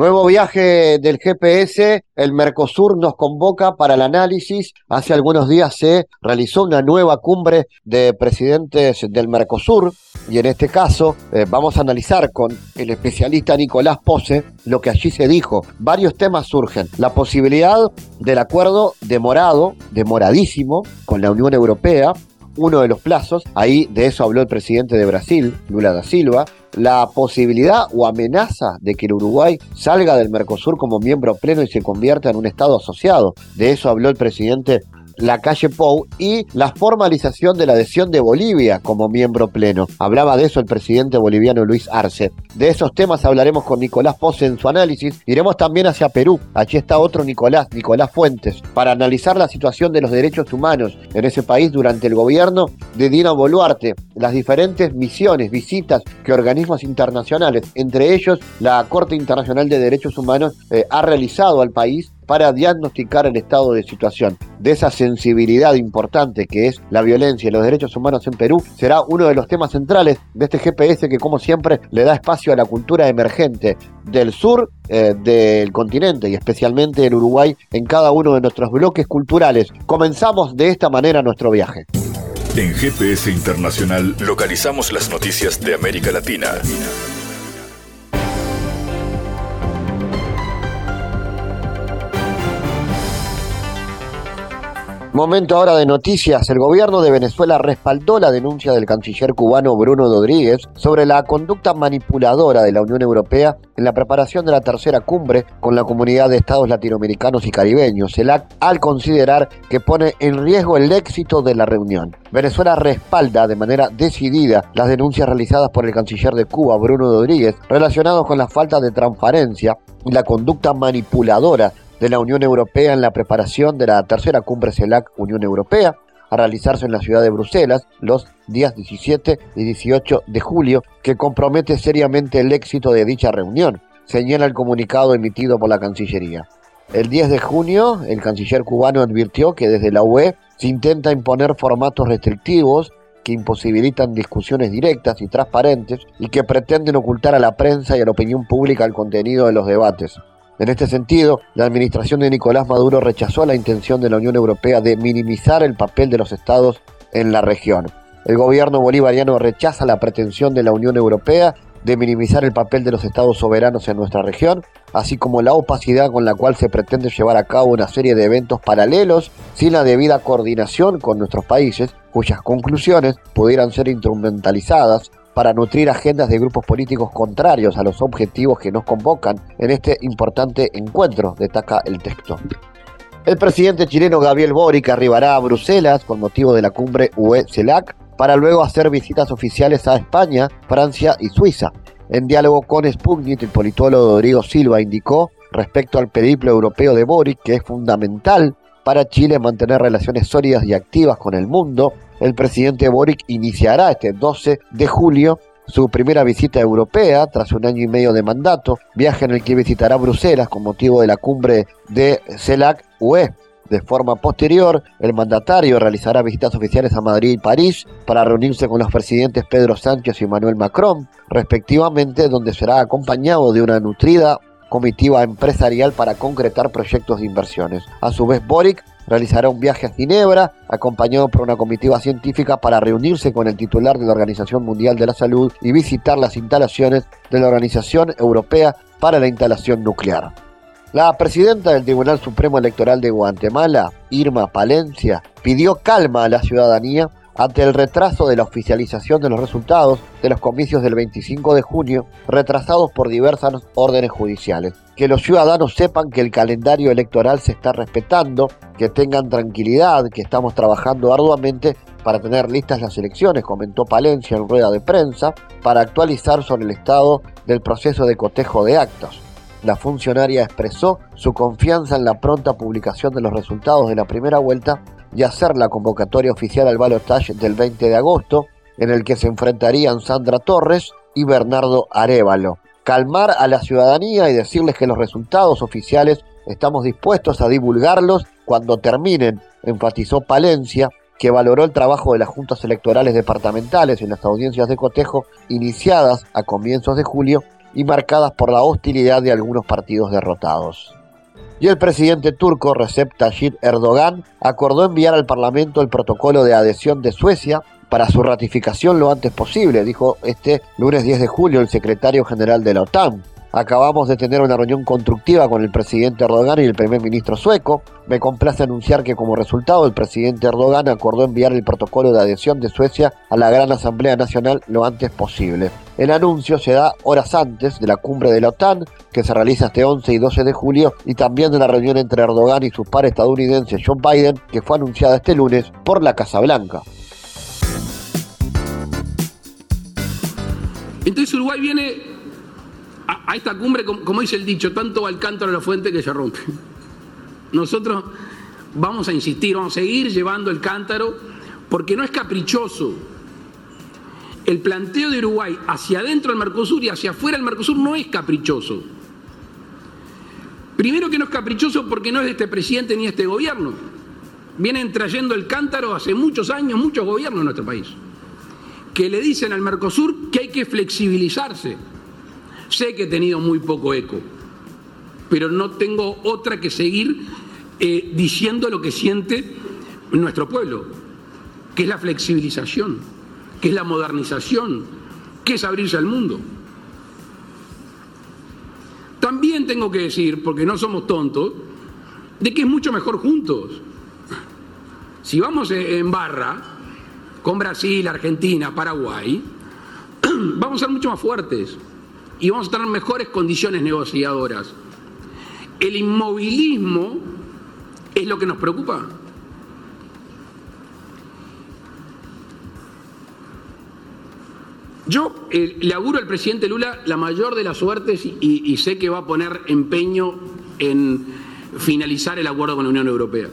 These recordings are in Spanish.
Nuevo viaje del GPS, el Mercosur nos convoca para el análisis. Hace algunos días se realizó una nueva cumbre de presidentes del Mercosur y en este caso eh, vamos a analizar con el especialista Nicolás Pose lo que allí se dijo. Varios temas surgen. La posibilidad del acuerdo demorado, demoradísimo, con la Unión Europea, uno de los plazos, ahí de eso habló el presidente de Brasil, Lula da Silva, la posibilidad o amenaza de que el Uruguay salga del Mercosur como miembro pleno y se convierta en un Estado asociado. De eso habló el presidente la calle Pou y la formalización de la adhesión de Bolivia como miembro pleno. Hablaba de eso el presidente boliviano Luis Arce. De esos temas hablaremos con Nicolás Pose en su análisis. Iremos también hacia Perú. Allí está otro Nicolás, Nicolás Fuentes, para analizar la situación de los derechos humanos en ese país durante el gobierno de Dina Boluarte, las diferentes misiones, visitas que organismos internacionales, entre ellos la Corte Internacional de Derechos Humanos, eh, ha realizado al país para diagnosticar el estado de situación de esa sensibilidad importante que es la violencia y los derechos humanos en Perú, será uno de los temas centrales de este GPS que como siempre le da espacio a la cultura emergente del sur eh, del continente y especialmente el Uruguay en cada uno de nuestros bloques culturales. Comenzamos de esta manera nuestro viaje. En GPS Internacional localizamos las noticias de América Latina. Momento ahora de noticias. El gobierno de Venezuela respaldó la denuncia del canciller cubano Bruno Rodríguez sobre la conducta manipuladora de la Unión Europea en la preparación de la tercera cumbre con la comunidad de estados latinoamericanos y caribeños, el al considerar que pone en riesgo el éxito de la reunión. Venezuela respalda de manera decidida las denuncias realizadas por el canciller de Cuba, Bruno Rodríguez, relacionados con la falta de transparencia y la conducta manipuladora de la Unión Europea en la preparación de la tercera cumbre CELAC Unión Europea, a realizarse en la ciudad de Bruselas los días 17 y 18 de julio, que compromete seriamente el éxito de dicha reunión, señala el comunicado emitido por la Cancillería. El 10 de junio, el canciller cubano advirtió que desde la UE se intenta imponer formatos restrictivos que imposibilitan discusiones directas y transparentes y que pretenden ocultar a la prensa y a la opinión pública el contenido de los debates. En este sentido, la administración de Nicolás Maduro rechazó la intención de la Unión Europea de minimizar el papel de los estados en la región. El gobierno bolivariano rechaza la pretensión de la Unión Europea de minimizar el papel de los estados soberanos en nuestra región, así como la opacidad con la cual se pretende llevar a cabo una serie de eventos paralelos sin la debida coordinación con nuestros países, cuyas conclusiones pudieran ser instrumentalizadas para nutrir agendas de grupos políticos contrarios a los objetivos que nos convocan en este importante encuentro, destaca el texto. El presidente chileno Gabriel Boric arribará a Bruselas con motivo de la cumbre UE-CELAC para luego hacer visitas oficiales a España, Francia y Suiza. En diálogo con Sputnik, el politólogo Rodrigo Silva indicó respecto al periplo europeo de Boric que es fundamental para Chile mantener relaciones sólidas y activas con el mundo el presidente Boric iniciará este 12 de julio su primera visita europea tras un año y medio de mandato, viaje en el que visitará Bruselas con motivo de la cumbre de CELAC-UE. De forma posterior, el mandatario realizará visitas oficiales a Madrid y París para reunirse con los presidentes Pedro Sánchez y Emmanuel Macron, respectivamente, donde será acompañado de una nutrida comitiva empresarial para concretar proyectos de inversiones. A su vez, Boric realizará un viaje a Ginebra, acompañado por una comitiva científica para reunirse con el titular de la Organización Mundial de la Salud y visitar las instalaciones de la Organización Europea para la Instalación Nuclear. La presidenta del Tribunal Supremo Electoral de Guatemala, Irma Palencia, pidió calma a la ciudadanía ante el retraso de la oficialización de los resultados de los comicios del 25 de junio, retrasados por diversas órdenes judiciales. Que los ciudadanos sepan que el calendario electoral se está respetando, que tengan tranquilidad, que estamos trabajando arduamente para tener listas las elecciones, comentó Palencia en rueda de prensa, para actualizar sobre el estado del proceso de cotejo de actos. la funcionaria expresó su confianza en la pronta publicación de los resultados de la primera vuelta y hacer la convocatoria oficial al balotaje del 20 de agosto, en el que se enfrentarían Sandra Torres y Bernardo Arevalo. Calmar a la ciudadanía y decirles que los resultados oficiales estamos dispuestos a divulgarlos cuando terminen, enfatizó Palencia, que valoró el trabajo de las juntas electorales departamentales en las audiencias de cotejo iniciadas a comienzos de julio y marcadas por la hostilidad de algunos partidos derrotados. Y el presidente turco Recep Tayyip Erdogan acordó enviar al Parlamento el protocolo de adhesión de Suecia para su ratificación lo antes posible, dijo este lunes 10 de julio el secretario general de la OTAN. Acabamos de tener una reunión constructiva con el presidente Erdogan y el primer ministro sueco. Me complace anunciar que como resultado el presidente Erdogan acordó enviar el protocolo de adhesión de Suecia a la Gran Asamblea Nacional lo antes posible. El anuncio se da horas antes de la cumbre de la OTAN, que se realiza este 11 y 12 de julio, y también de la reunión entre Erdogan y su par estadounidense John Biden, que fue anunciada este lunes por la Casa Blanca. Entonces Uruguay viene a, esta cumbre, como, dice el dicho, tanto va el cántaro a la fuente que se rompe. Nosotros vamos a insistir, vamos a seguir llevando el cántaro, porque no es caprichoso. El planteo de Uruguay hacia adentro del Mercosur y hacia afuera del Mercosur no es caprichoso. Primero que no es caprichoso porque no es de este presidente ni de este gobierno. Vienen trayendo el cántaro hace muchos años, muchos gobiernos en nuestro país, que le dicen al Mercosur que hay que flexibilizarse Sé que he tenido muy poco eco, pero no tengo otra que seguir eh, diciendo lo que siente nuestro pueblo, que es la flexibilización, que es la modernización, que es abrirse al mundo. También tengo que decir, porque no somos tontos, de que es mucho mejor juntos. Si vamos en barra con Brasil, Argentina, Paraguay, vamos a ser mucho más fuertes y vamos a tener mejores condiciones negociadoras. El inmovilismo es lo que nos preocupa. Yo eh, le auguro al presidente Lula la mayor de las suertes y, y sé que va a poner empeño en finalizar el acuerdo con la Unión Europea.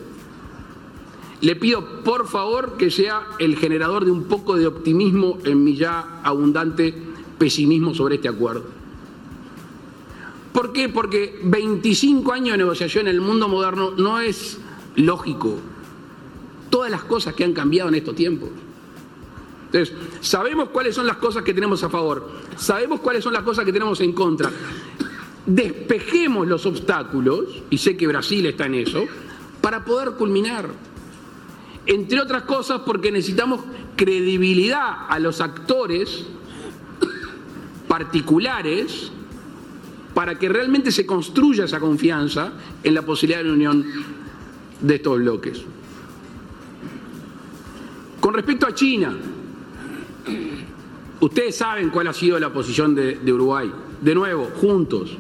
Le pido por favor que sea el generador de un poco de optimismo en mi ya abundante pesimismo sobre este acuerdo. ¿Por qué? Porque 25 años de negociación en el mundo moderno no es lógico. Todas las cosas que han cambiado en estos tiempos. Entonces, sabemos cuáles son las cosas que tenemos a favor, sabemos cuáles son las cosas que tenemos en contra. Despejemos los obstáculos, y sé que Brasil está en eso, para poder culminar. Entre otras cosas porque necesitamos credibilidad a los actores particulares para que realmente se construya esa confianza en la posibilidad de unión de estos bloques. Con respecto a China, ustedes saben cuál ha sido la posición de, Uruguay. De nuevo, juntos.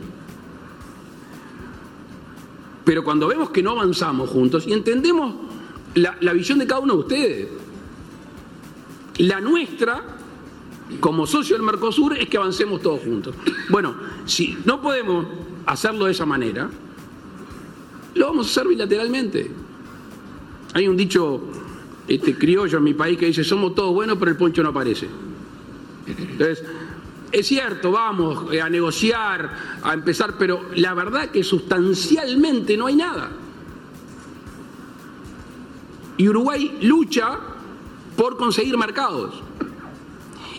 Pero cuando vemos que no avanzamos juntos y entendemos la, visión de cada uno de ustedes, la nuestra como socio del Mercosur es que avancemos todos juntos. Bueno, si no podemos hacerlo de esa manera, lo vamos a hacer bilateralmente. Hay un dicho este, criollo en mi país que dice, somos todos buenos, pero el poncho no aparece. Entonces, es cierto, vamos eh, a negociar, a empezar, pero la verdad que sustancialmente no hay nada. Y Uruguay lucha por conseguir mercados.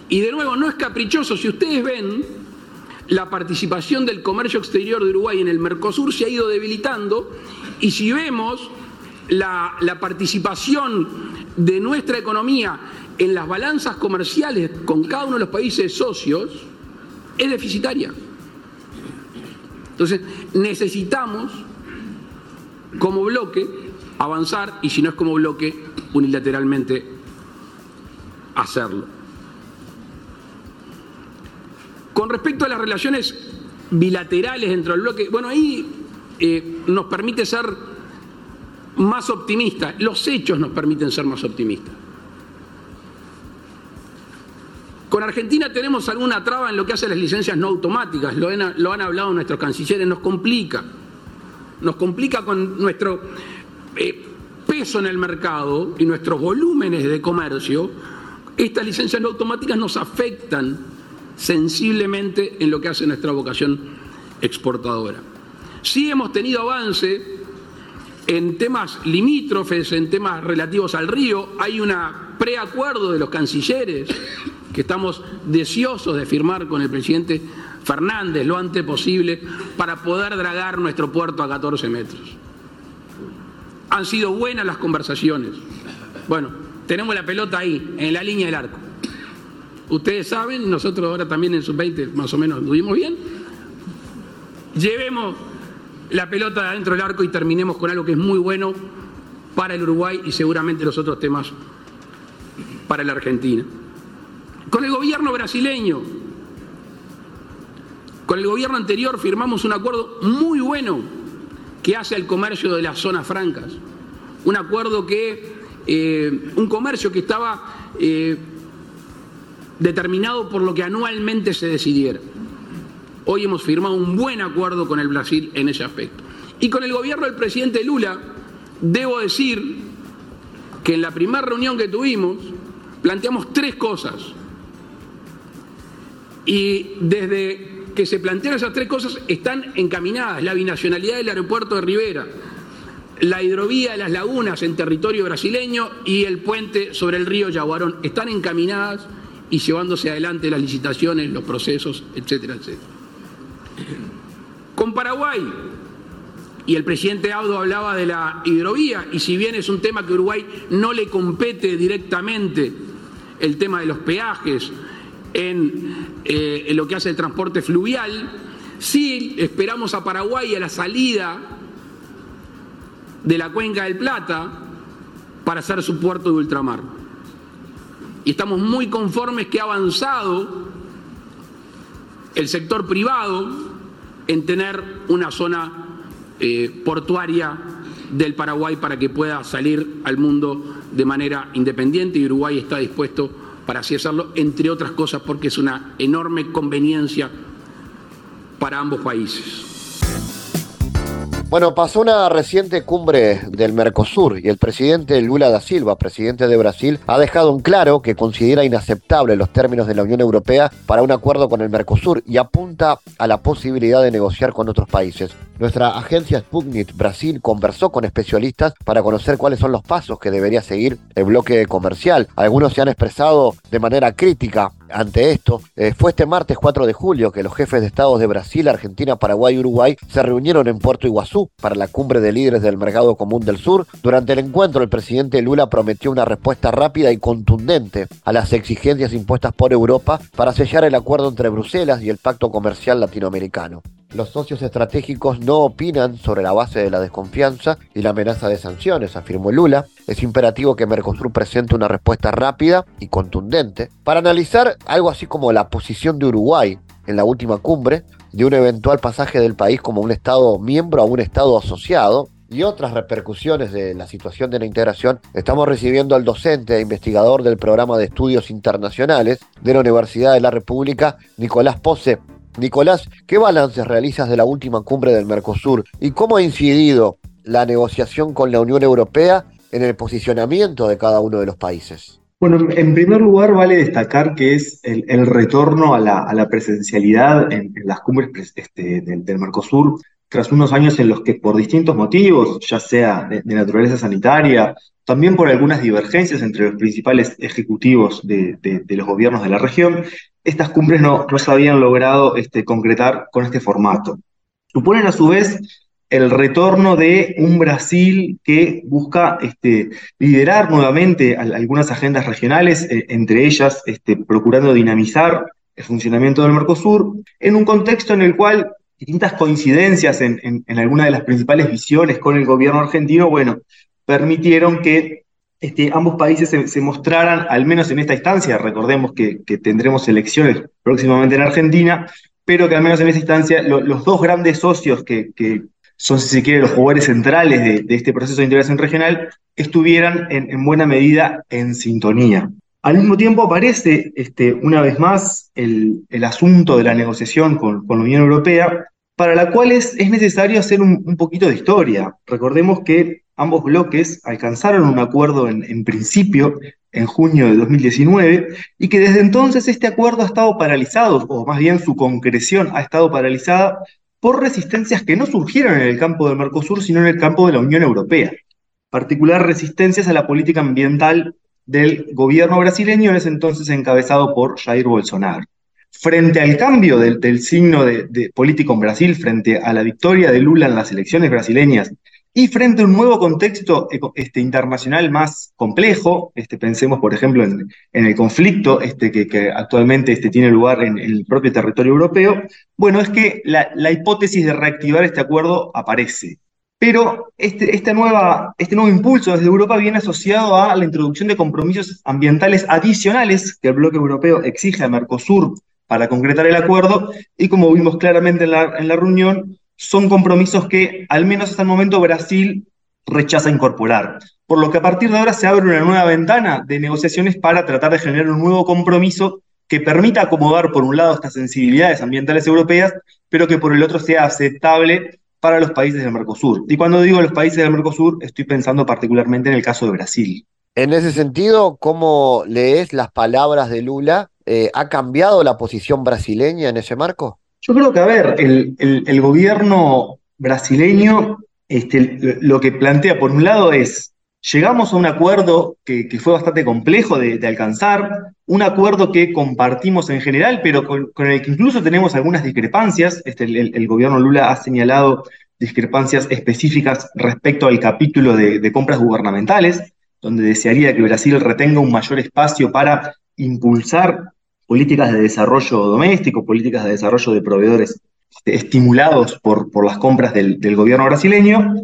Y de nuevo, no es caprichoso. Si ustedes ven, la participación del comercio exterior de Uruguay en el Mercosur se ha ido debilitando y si vemos la, participación de nuestra economía en las balanzas comerciales con cada uno de los países socios, es deficitaria. Entonces, necesitamos como bloque avanzar y si no es como bloque, unilateralmente hacerlo. Con respecto a las relaciones bilaterales dentro del bloque, bueno, ahí eh, nos permite ser más optimistas, los hechos nos permiten ser más optimistas. Con Argentina tenemos alguna traba en lo que hace las licencias no automáticas, lo han, lo han hablado nuestros cancilleres, nos complica. Nos complica con nuestro eh, peso en el mercado y nuestros volúmenes de comercio. Estas licencias no automáticas nos afectan sensiblemente en lo que hace nuestra vocación exportadora. Sí hemos tenido avance en temas limítrofes, en temas relativos al río. Hay un preacuerdo de los cancilleres que estamos deseosos de firmar con el presidente Fernández lo antes posible para poder dragar nuestro puerto a 14 metros. Han sido buenas las conversaciones. Bueno, tenemos la pelota ahí, en la línea del arco. Ustedes saben, nosotros ahora también en sub-20 más o menos tuvimos bien. Llevemos la pelota adentro del arco y terminemos con algo que es muy bueno para el Uruguay y seguramente los otros temas para la Argentina. Con el gobierno brasileño, con el gobierno anterior firmamos un acuerdo muy bueno que hace al comercio de las zonas francas. Un acuerdo que, eh, un comercio que estaba eh, determinado por lo que anualmente se decidiera. Hoy hemos firmado un buen acuerdo con el Brasil en ese aspecto. Y con el gobierno del presidente Lula, debo decir que en la primera reunión que tuvimos planteamos tres cosas y desde que se plantearon esas tres cosas están encaminadas. La binacionalidad del aeropuerto de Rivera, la hidrovía de las lagunas en territorio brasileño y el puente sobre el río Yaguarón. Están encaminadas y llevándose adelante las licitaciones, los procesos, etcétera, etcétera. Con Paraguay, y el presidente Audo hablaba de la hidrovía, y si bien es un tema que Uruguay no le compete directamente, el tema de los peajes, eh, en, lo que hace el transporte fluvial. Sí esperamos a Paraguay a la salida de la cuenca del Plata para hacer su puerto de ultramar. Y estamos muy conformes que ha avanzado el sector privado en tener una zona eh, portuaria del Paraguay para que pueda salir al mundo de manera independiente y Uruguay está dispuesto para así hacerlo, entre otras cosas porque es una enorme conveniencia para ambos países. Bueno, pasó una reciente cumbre del Mercosur y el presidente Lula da Silva, presidente de Brasil, ha dejado en claro que considera inaceptable los términos de la Unión Europea para un acuerdo con el Mercosur y apunta a la posibilidad de negociar con otros países. Nuestra agencia Sputnik Brasil conversó con especialistas para conocer cuáles son los pasos que debería seguir el bloque comercial. Algunos se han expresado de manera crítica ante esto. Eh, fue este martes 4 de julio que los jefes de estados de Brasil, Argentina, Paraguay y Uruguay se reunieron en Puerto Iguazú para la cumbre de líderes del Mercado Común del Sur. Durante el encuentro, el presidente Lula prometió una respuesta rápida y contundente a las exigencias impuestas por Europa para sellar el acuerdo entre Bruselas y el Pacto Comercial Latinoamericano. Los socios estratégicos no opinan sobre la base de la desconfianza y la amenaza de sanciones, afirmó Lula. Es imperativo que Mercosur presente una respuesta rápida y contundente para analizar algo así como la posición de Uruguay en la última cumbre de un eventual pasaje del país como un Estado miembro a un Estado asociado y otras repercusiones de la situación de la integración, estamos recibiendo al docente e investigador del programa de estudios internacionales de la Universidad de la República, Nicolás Pose, Nicolás, ¿qué balances realizas de la última cumbre del Mercosur y cómo ha incidido la negociación con la Unión Europea en el posicionamiento de cada uno de los países? Bueno, en primer lugar vale destacar que es el, retorno a la, presencialidad en, las cumbres este, del, Mercosur, tras unos años en los que por distintos motivos, ya sea de, naturaleza sanitaria, también por algunas divergencias entre los principales ejecutivos de, los gobiernos de la región, estas cumbres no, se habían logrado este, concretar con este formato. Suponen a su vez el retorno de un Brasil que busca este, liderar nuevamente algunas agendas regionales, eh, entre ellas este, procurando dinamizar el funcionamiento del Mercosur, en un contexto en el cual distintas coincidencias en, en, algunas de las principales visiones con el gobierno argentino, bueno, permitieron que este, ambos países se, mostraran, al menos en esta instancia, recordemos que, tendremos elecciones próximamente en Argentina, pero que al menos en esta instancia los dos grandes socios que, son, si se quiere, los jugadores centrales de, este proceso de integración regional, estuvieran en, buena medida en sintonía. Al mismo tiempo aparece este, una vez más el, asunto de la negociación con, la Unión Europea, para la cual es, necesario hacer un, poquito de historia. Recordemos que ambos bloques alcanzaron un acuerdo en, principio en junio de 2019 y que desde entonces este acuerdo ha estado paralizado, o más bien su concreción ha estado paralizada por resistencias que no surgieron en el campo del Mercosur, sino en el campo de la Unión Europea. Particular resistencias a la política ambiental del gobierno brasileño, en ese entonces encabezado por Jair Bolsonaro. Frente al cambio del, signo político en Brasil, frente a la victoria de Lula en las elecciones brasileñas y frente a un nuevo contexto este, internacional más complejo, este, pensemos por ejemplo en, el conflicto este, que, actualmente este, tiene lugar en, el propio territorio europeo, bueno, es que la hipótesis de reactivar este acuerdo aparece. Pero este, este nuevo impulso desde Europa viene asociado a la introducción de compromisos ambientales adicionales que el bloque europeo exige a Mercosur para concretar el acuerdo y como vimos claramente en la, en la reunión, son compromisos que al menos hasta el momento Brasil rechaza incorporar. Por lo que a partir de ahora se abre una nueva ventana de negociaciones para tratar de generar un nuevo compromiso que permita acomodar por un lado estas sensibilidades ambientales europeas, pero que por el otro sea aceptable para los países del Mercosur. Y cuando digo los países del Mercosur, estoy pensando particularmente en el caso de Brasil. En ese sentido, ¿cómo lees las palabras de Lula? Eh, ¿Ha cambiado la posición brasileña en ese marco? Yo creo que, a ver, el, gobierno brasileño este, lo que plantea, por un lado, es llegamos a un acuerdo que, fue bastante complejo de, alcanzar, un acuerdo que compartimos en general, pero con, el que incluso tenemos algunas discrepancias. Este, el, gobierno Lula ha señalado discrepancias específicas respecto al capítulo de, compras gubernamentales, donde desearía que Brasil retenga un mayor espacio para impulsar políticas de desarrollo doméstico, políticas de desarrollo de proveedores este, estimulados por, las compras del gobierno brasileño.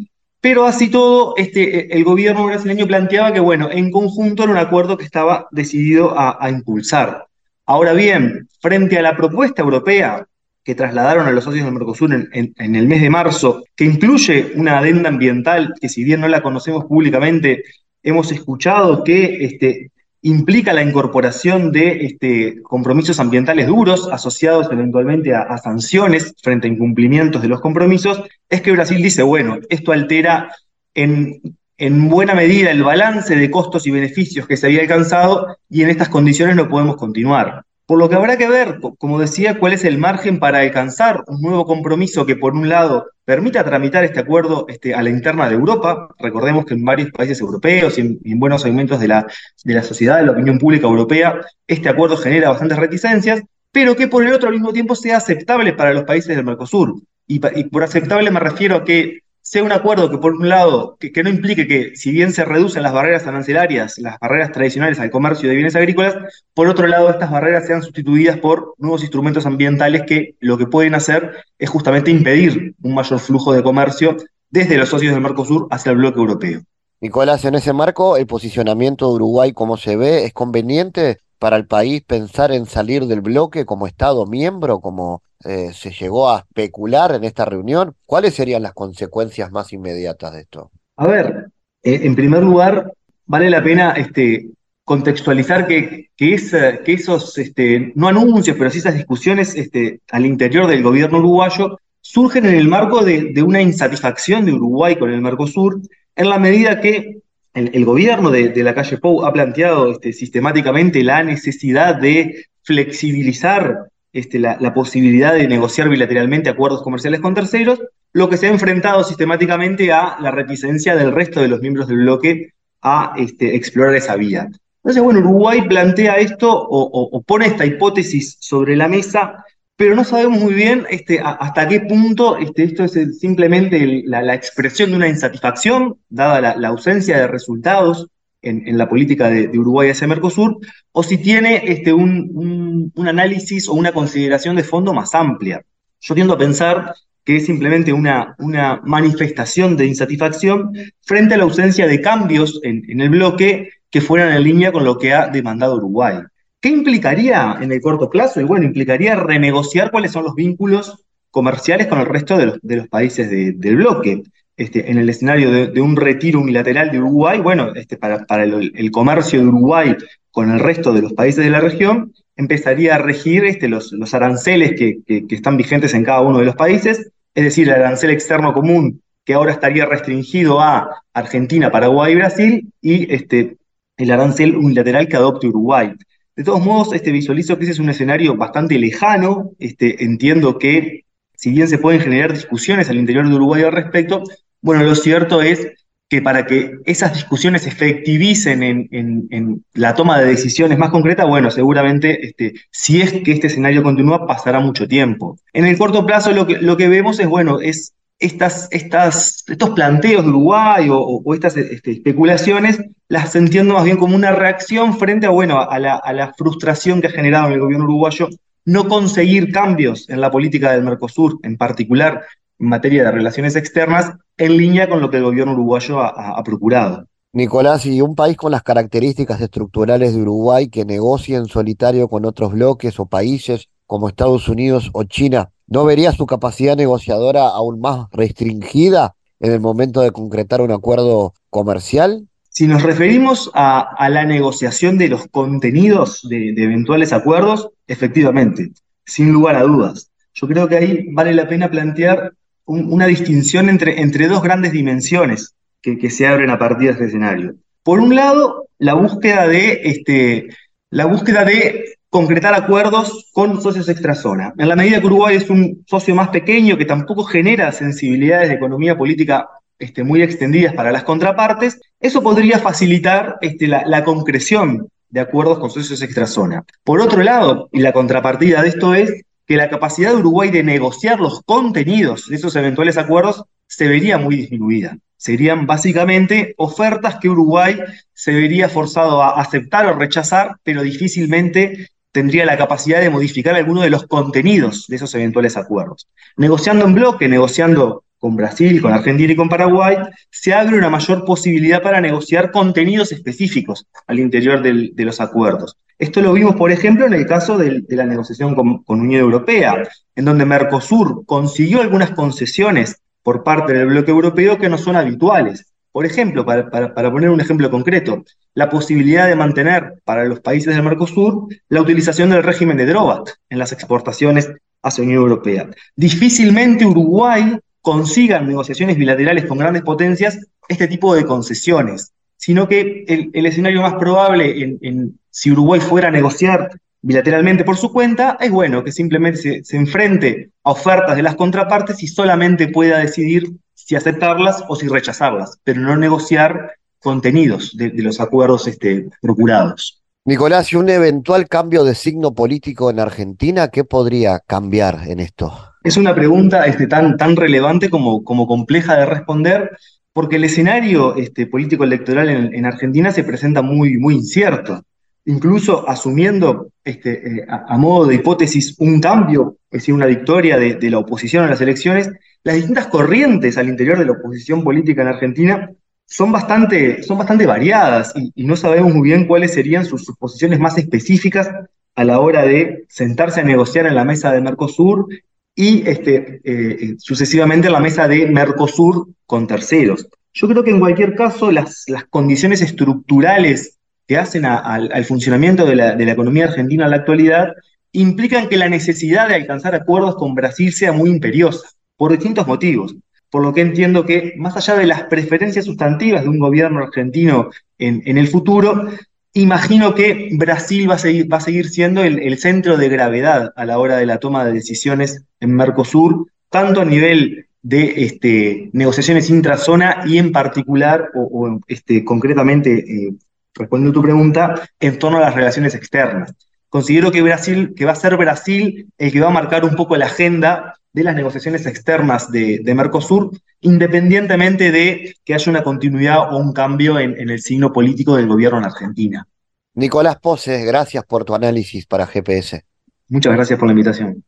Pero así todo, este, el gobierno brasileño planteaba que, bueno, en conjunto era un acuerdo que estaba decidido a, impulsar. Ahora bien, frente a la propuesta europea que trasladaron a los socios del Mercosur en, el mes de marzo, que incluye una adenda ambiental que si bien no la conocemos públicamente, hemos escuchado que este, implica la incorporación de este, compromisos ambientales duros asociados eventualmente a, sanciones frente a incumplimientos de los compromisos, es que Brasil dice, bueno, esto altera en, en buena medida el balance de costos y beneficios que se había alcanzado y en estas condiciones no podemos continuar. Por lo que habrá que ver, como decía, cuál es el margen para alcanzar un nuevo compromiso que, por un lado, permita tramitar este acuerdo este, a la interna de Europa. Recordemos que en varios países europeos y en, buenos segmentos de la, de la sociedad, de la opinión pública europea, este acuerdo genera bastantes reticencias, pero que por el otro al mismo tiempo sea aceptable para los países del Mercosur. y por aceptable me refiero a que sea un acuerdo que, por un lado, que, no implique que, si bien se reducen las barreras arancelarias, las barreras tradicionales al comercio de bienes agrícolas, por otro lado, estas barreras sean sustituidas por nuevos instrumentos ambientales que lo que pueden hacer es justamente impedir un mayor flujo de comercio desde los socios del Mercosur hacia el bloque europeo. Nicolás, en ese marco, el posicionamiento de Uruguay, como se ve, es conveniente para el país pensar en salir del bloque como Estado miembro, como eh, se llegó a especular en esta reunión? ¿Cuáles serían las consecuencias más inmediatas de esto? A ver, eh, en primer lugar, vale la pena este, contextualizar que, que, que esos, este, no anuncios, pero sí esas discusiones este, al interior del gobierno uruguayo surgen en el marco de, una insatisfacción de Uruguay con el Mercosur, en la medida que el, gobierno de, la calle Pou ha planteado este, sistemáticamente la necesidad de flexibilizar este, la, posibilidad de negociar bilateralmente acuerdos comerciales con terceros, lo que se ha enfrentado sistemáticamente a la reticencia del resto de los miembros del bloque a este, explorar esa vía. Entonces, bueno, Uruguay plantea esto o, pone esta hipótesis sobre la mesa, pero no sabemos muy bien este, hasta qué punto esto es simplemente la, expresión de una insatisfacción, dada la ausencia de resultados en, la política de, Uruguay hacia Mercosur, o si tiene este, un, análisis o una consideración de fondo más amplia. Yo tiendo a pensar que es simplemente una, una manifestación de insatisfacción frente a la ausencia de cambios en, el bloque que fueran en línea con lo que ha demandado Uruguay. ¿Qué implicaría en el corto plazo? Y bueno, implicaría renegociar cuáles son los vínculos comerciales con el resto de los, países del bloque. Este, en el escenario de, un retiro unilateral de Uruguay, bueno, este, para, el, comercio de Uruguay con el resto de los países de la región, empezaría a regir este, los, aranceles que, están vigentes en cada uno de los países, es decir, el arancel externo común que ahora estaría restringido a Argentina, Paraguay y Brasil, y este, el arancel unilateral que adopte Uruguay. De todos modos, este, visualizo que ese es un escenario bastante lejano, este, entiendo que si bien se pueden generar discusiones al interior de Uruguay al respecto, bueno, lo cierto es que para que esas discusiones se efectivicen en, la toma de decisiones más concretas, bueno, seguramente este, si es que este escenario continúa, pasará mucho tiempo. En el corto plazo lo que, lo que vemos es, bueno, es estas, estas, estos planteos de Uruguay o, estas este, especulaciones las entiendo más bien como una reacción frente a, bueno, a la, a la frustración que ha generado en el gobierno uruguayo no conseguir cambios en la política del Mercosur, en particular en materia de relaciones externas, en línea con lo que el gobierno uruguayo ha, procurado. Nicolás, y un país con las características estructurales de Uruguay que negocie en solitario con otros bloques o países como Estados Unidos o China, ¿no vería su capacidad negociadora aún más restringida en el momento de concretar un acuerdo comercial? Si nos referimos a, la negociación de los contenidos de, eventuales acuerdos, efectivamente, sin lugar a dudas. Yo creo que ahí vale la pena plantear una distinción entre, entre, dos grandes dimensiones que, se abren a partir de este escenario. Por un lado, la búsqueda de, este, la búsqueda de concretar acuerdos con socios extrazona. En la medida que Uruguay es un socio más pequeño que tampoco genera sensibilidades de economía política este, muy extendidas para las contrapartes, eso podría facilitar este, la, concreción de acuerdos con socios extrazona. Por otro lado, y la contrapartida de esto es que la capacidad de Uruguay de negociar los contenidos de esos eventuales acuerdos se vería muy disminuida. Serían básicamente ofertas que Uruguay se vería forzado a aceptar o rechazar, pero difícilmente tendría la capacidad de modificar alguno de los contenidos de esos eventuales acuerdos. Negociando en bloque, negociando con Brasil, con Argentina y con Paraguay, se abre una mayor posibilidad para negociar contenidos específicos al interior de los acuerdos. Esto lo vimos, por ejemplo, en el caso de, la negociación con, Unión Europea, en donde Mercosur consiguió algunas concesiones por parte del bloque europeo que no son habituales. Por ejemplo, para, poner un ejemplo concreto, la posibilidad de mantener para los países del Mercosur la utilización del régimen de Drobat en las exportaciones hacia Unión Europea. Difícilmente Uruguay consigan negociaciones bilaterales con grandes potencias este tipo de concesiones, sino que el, escenario más probable en, si Uruguay fuera a negociar bilateralmente por su cuenta, es bueno que simplemente se, enfrente a ofertas de las contrapartes y solamente pueda decidir si aceptarlas o si rechazarlas, pero no negociar contenidos de, los acuerdos este, procurados. Nicolás, y un eventual cambio de signo político en Argentina, ¿qué podría cambiar en esto? Es una pregunta este, tan, tan relevante como, como compleja de responder, porque el escenario este, político electoral en, Argentina se presenta muy, muy incierto. Incluso asumiendo este, eh, a, modo de hipótesis un cambio, es decir, una victoria de, la oposición a las elecciones, las distintas corrientes al interior de la oposición política en Argentina son bastante, son bastante variadas y, no sabemos muy bien cuáles serían sus, sus, posiciones más específicas a la hora de sentarse a negociar en la mesa de Mercosur y este, eh, sucesivamente la mesa de Mercosur con terceros. Yo creo que en cualquier caso las, las condiciones estructurales que hacen al funcionamiento de la, economía argentina en la actualidad implican que la necesidad de alcanzar acuerdos con Brasil sea muy imperiosa, por distintos motivos. Por lo que entiendo que, más allá de las preferencias sustantivas de un gobierno argentino en, el futuro, Imagino que Brasil va a seguir, va a seguir siendo el, centro de gravedad a la hora de la toma de decisiones en Mercosur, tanto a nivel de este, negociaciones intrazona y en particular, o, este, concretamente, eh, respondiendo a tu pregunta, en torno a las relaciones externas. Considero que Brasil, que va a ser Brasil el que va a marcar un poco la agenda de las negociaciones externas de, Mercosur, independientemente de que haya una continuidad o un cambio en, el signo político del gobierno en Argentina. Nicolás Poses, gracias por tu análisis para GPS. Muchas gracias por la invitación.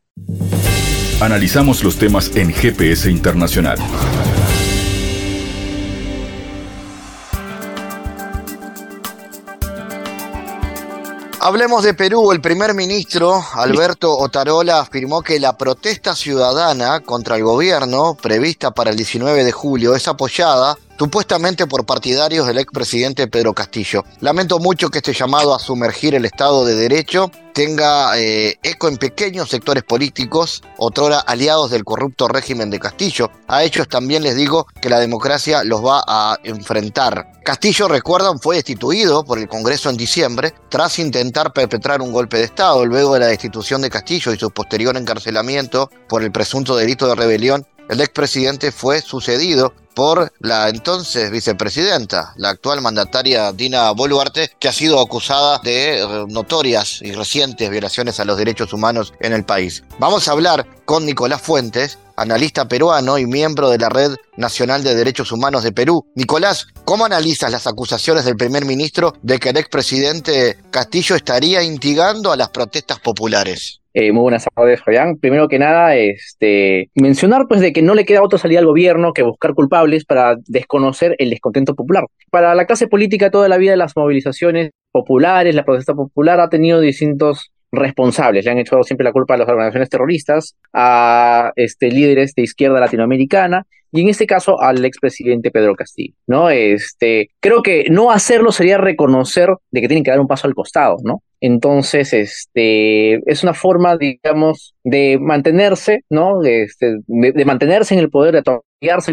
Analizamos los temas en GPS Internacional. Hablemos de Perú. El primer ministro, Alberto Otarola, afirmó que la protesta ciudadana contra el gobierno, prevista para el 19 de julio, es apoyada supuestamente por partidarios del expresidente Pedro Castillo. Lamento mucho que este llamado a sumergir el Estado de Derecho tenga eh, eco en pequeños sectores políticos, otrora aliados del corrupto régimen de Castillo. A ellos también les digo que la democracia los va a enfrentar. Castillo, recuerdan, fue destituido por el Congreso en diciembre tras intentar perpetrar un golpe de Estado. Luego de la destitución de Castillo y su posterior encarcelamiento por el presunto delito de rebelión, el expresidente fue sucedido por la entonces vicepresidenta, la actual mandataria Dina Boluarte, que ha sido acusada de eh, notorias y recientes violaciones a los derechos humanos en el país. Vamos a hablar con Nicolás Fuentes, analista peruano y miembro de la Red Nacional de Derechos Humanos de Perú. Nicolás, ¿cómo analizas las acusaciones del primer ministro de que el expresidente Castillo estaría instigando a las protestas populares? Eh, muy buenas tardes, Fabián. Primero que nada, este, mencionar pues de que no le queda otra salida al gobierno que buscar culpables para desconocer el descontento popular. Para la clase política toda la vida las movilizaciones populares, la protesta popular ha tenido distintos responsables. Le han hecho siempre la culpa a las organizaciones terroristas, a este, líderes de izquierda latinoamericana y en este caso al expresidente Pedro Castillo, ¿no? Este, creo que no hacerlo sería reconocer de que tienen que dar un paso al costado, ¿no? Entonces, este, es una forma, digamos, de mantenerse, ¿no? Este, de, mantenerse en el poder, de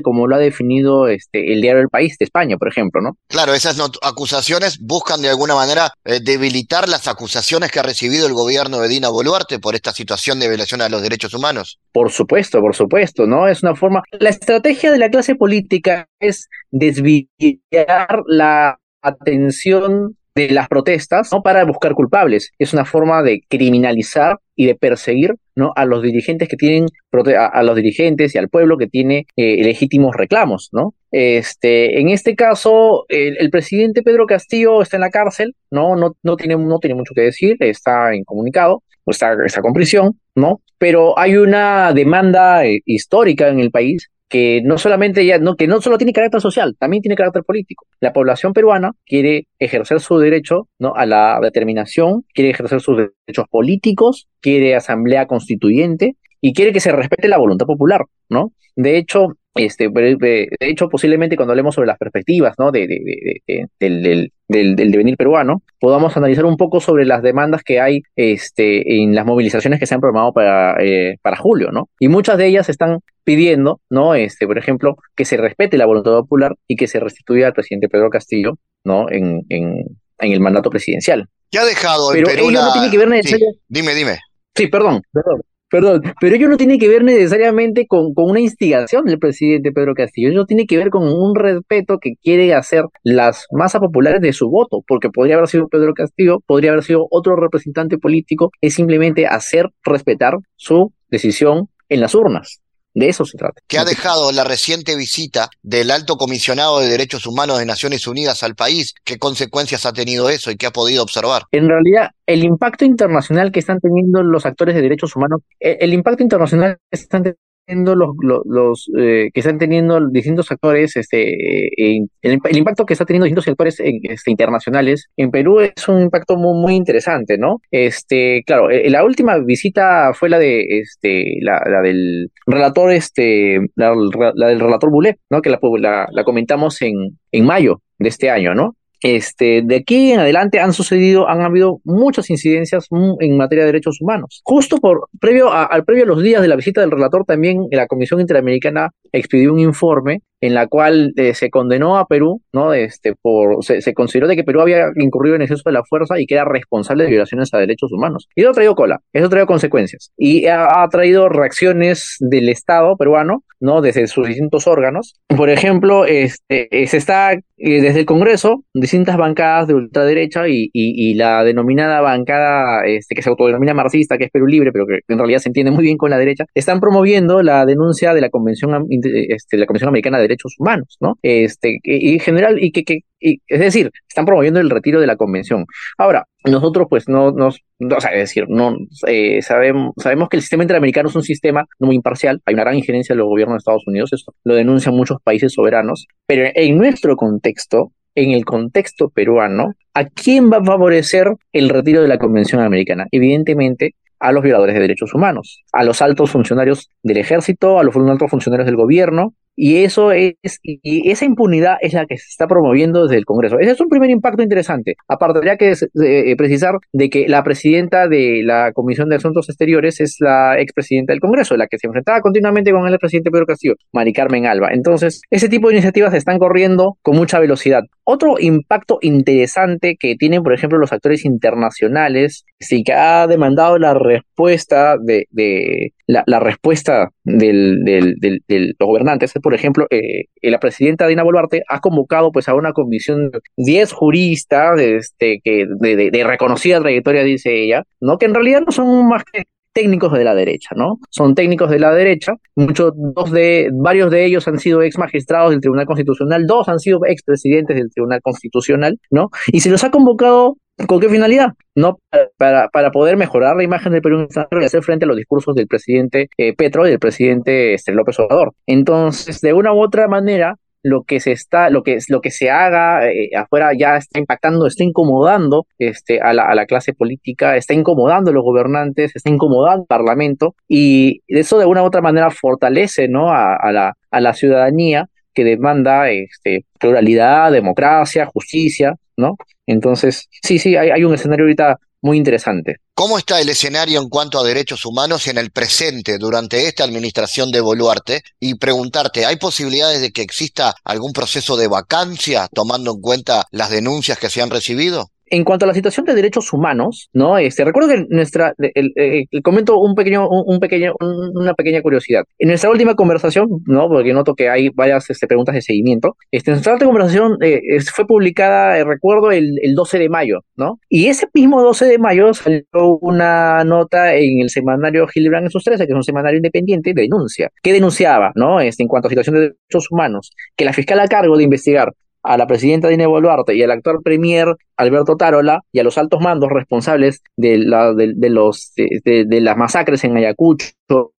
como lo ha definido este, el diario El País de España, por ejemplo, ¿no? Claro, esas acusaciones buscan de alguna manera eh, debilitar las acusaciones que ha recibido el gobierno de Dina Boluarte por esta situación de violación a los derechos humanos. Por supuesto, por supuesto, ¿no? Es una forma. La estrategia de la clase política es desviar la atención de las protestas ¿no? para buscar culpables. Es una forma de criminalizar y de perseguir ¿no? a los dirigentes que tienen a, los dirigentes y al pueblo que tiene eh, legítimos reclamos, ¿no? Este, en este caso, el, presidente Pedro Castillo está en la cárcel, ¿no? No, no, tiene, no tiene mucho que decir, está incomunicado, está, está con prisión, ¿no? Pero hay una demanda eh, histórica en el país que no solamente ya, no, que no solo tiene carácter social, también tiene carácter político. La población peruana quiere ejercer su derecho ¿no? a la determinación, quiere ejercer sus derechos políticos, quiere asamblea constituyente y quiere que se respete la voluntad popular, ¿no? De hecho, este, de hecho, posiblemente cuando hablemos sobre las perspectivas ¿no? de, del, del, devenir peruano, podamos analizar un poco sobre las demandas que hay este, en las movilizaciones que se han programado para, eh, para julio, ¿no? Y muchas de ellas están pidiendo, ¿no? Este, por ejemplo, que se respete la voluntad popular y que se restituya al presidente Pedro Castillo, ¿no? En, en, en el mandato presidencial. ¿Qué ha dejado Pero Perú ello no tiene que ver necesariamente... Dime, dime. Sí, perdón, perdón. Perdón, pero ello no tiene que ver necesariamente con, con, una instigación del presidente Pedro Castillo, ello tiene que ver con un respeto que quiere hacer las masas populares de su voto, porque podría haber sido Pedro Castillo, podría haber sido otro representante político, es simplemente hacer respetar su decisión en las urnas. De eso se trata. ¿Qué ha dejado la reciente visita del alto comisionado de derechos humanos de Naciones Unidas al país? ¿Qué consecuencias ha tenido eso y qué ha podido observar? En realidad, el impacto internacional que están teniendo los actores de derechos humanos, el, el impacto internacional que están teniendo los, los, eh, que están teniendo distintos actores, este, el, impacto que está teniendo distintos sectores este, internacionales en Perú es un impacto muy, muy interesante, ¿no? Este, claro, eh, la última visita fue la de este, la, la del relator, este, la, del relator Bulé, ¿no? Que la, la, la comentamos en, en mayo de este año, ¿no? Este, de aquí en adelante han sucedido, han habido muchas incidencias en materia de derechos humanos. Justo por, previo al previo a los días de la visita del relator, también la Comisión Interamericana expidió un informe en la cual eh, se condenó a Perú, ¿no? Este, por, se, consideró de que Perú había incurrido en exceso de la fuerza y que era responsable de violaciones a derechos humanos. Y eso ha traído cola, eso ha traído consecuencias. Y ha, traído reacciones del Estado peruano, ¿no? Desde sus distintos órganos. Por ejemplo, este, se está eh, desde el Congreso, distintas bancadas de ultraderecha y, y, la denominada bancada este, que se autodenomina marxista, que es Perú Libre, pero que en realidad se entiende muy bien con la derecha, están promoviendo la denuncia de la Convención, este, la Convención Americana de Derechos Humanos, ¿no? Este, y en general, y que, que es decir, están promoviendo el retiro de la convención. Ahora, nosotros pues no nos, o sea, es decir, no eh, sabemos, sabemos que el sistema interamericano es un sistema no muy imparcial, hay una gran injerencia de los gobiernos de Estados Unidos, eso lo denuncian muchos países soberanos, pero en nuestro contexto, en el contexto peruano, ¿a quién va a favorecer el retiro de la Convención Americana? Evidentemente, a los violadores de derechos humanos, a los altos funcionarios del ejército, a los altos funcionarios del gobierno, y eso es, y esa impunidad es la que se está promoviendo desde el Congreso. Ese es un primer impacto interesante. Aparte, habría que eh, precisar de que la presidenta de la Comisión de Asuntos Exteriores es la expresidenta del Congreso, la que se enfrentaba continuamente con el presidente Pedro Castillo, Mari Carmen Alba. Entonces, ese tipo de iniciativas están corriendo con mucha velocidad. Otro impacto interesante que tienen, por ejemplo, los actores internacionales, sí que ha demandado la respuesta de la, respuesta del, del, de los gobernantes por ejemplo, eh, la presidenta Dina Boluarte ha convocado pues a una comisión de 10 juristas este, que de, de, reconocida trayectoria, dice ella, ¿no? que en realidad no son más que técnicos de la derecha, ¿no? Son técnicos de la derecha, muchos, dos de, varios de ellos han sido ex magistrados del Tribunal Constitucional, dos han sido ex presidentes del Tribunal Constitucional, ¿no? Y se los ha convocado ¿Con qué finalidad? No para, para poder mejorar la imagen del Perú y hacer frente a los discursos del presidente eh, Petro y del presidente este, López Obrador. Entonces, de una u otra manera, lo que se está, lo que, lo que se haga eh, afuera ya está impactando, está incomodando este, a, la, a la clase política, está incomodando a los gobernantes, está incomodando al Parlamento, y eso de una u otra manera fortalece ¿no? a, a la, a la ciudadanía que demanda este, pluralidad, democracia, justicia, ¿no? Entonces, sí, sí, hay, hay un escenario ahorita muy interesante. ¿Cómo está el escenario en cuanto a derechos humanos en el presente durante esta administración de Boluarte? Y preguntarte, ¿hay posibilidades de que exista algún proceso de vacancia tomando en cuenta las denuncias que se han recibido? En cuanto a la situación de derechos humanos, ¿no? Este, recuerdo que nuestra, el, comento un pequeño, un, pequeño, una pequeña curiosidad. En nuestra última conversación, ¿no? Porque noto que hay varias este, preguntas de seguimiento. Este, nuestra última conversación eh, fue publicada, eh, recuerdo, el, el 12 de mayo, ¿no? Y ese mismo 12 de mayo salió una nota en el semanario Hildebrand en sus 13, que es un semanario independiente de denuncia, que denunciaba, ¿no? Este, en cuanto a situación de derechos humanos, que la fiscal a cargo de investigar a la presidenta Dina Boluarte y al actual premier Alberto Tarola y a los altos mandos responsables de, la, de, los, de, las masacres en Ayacucho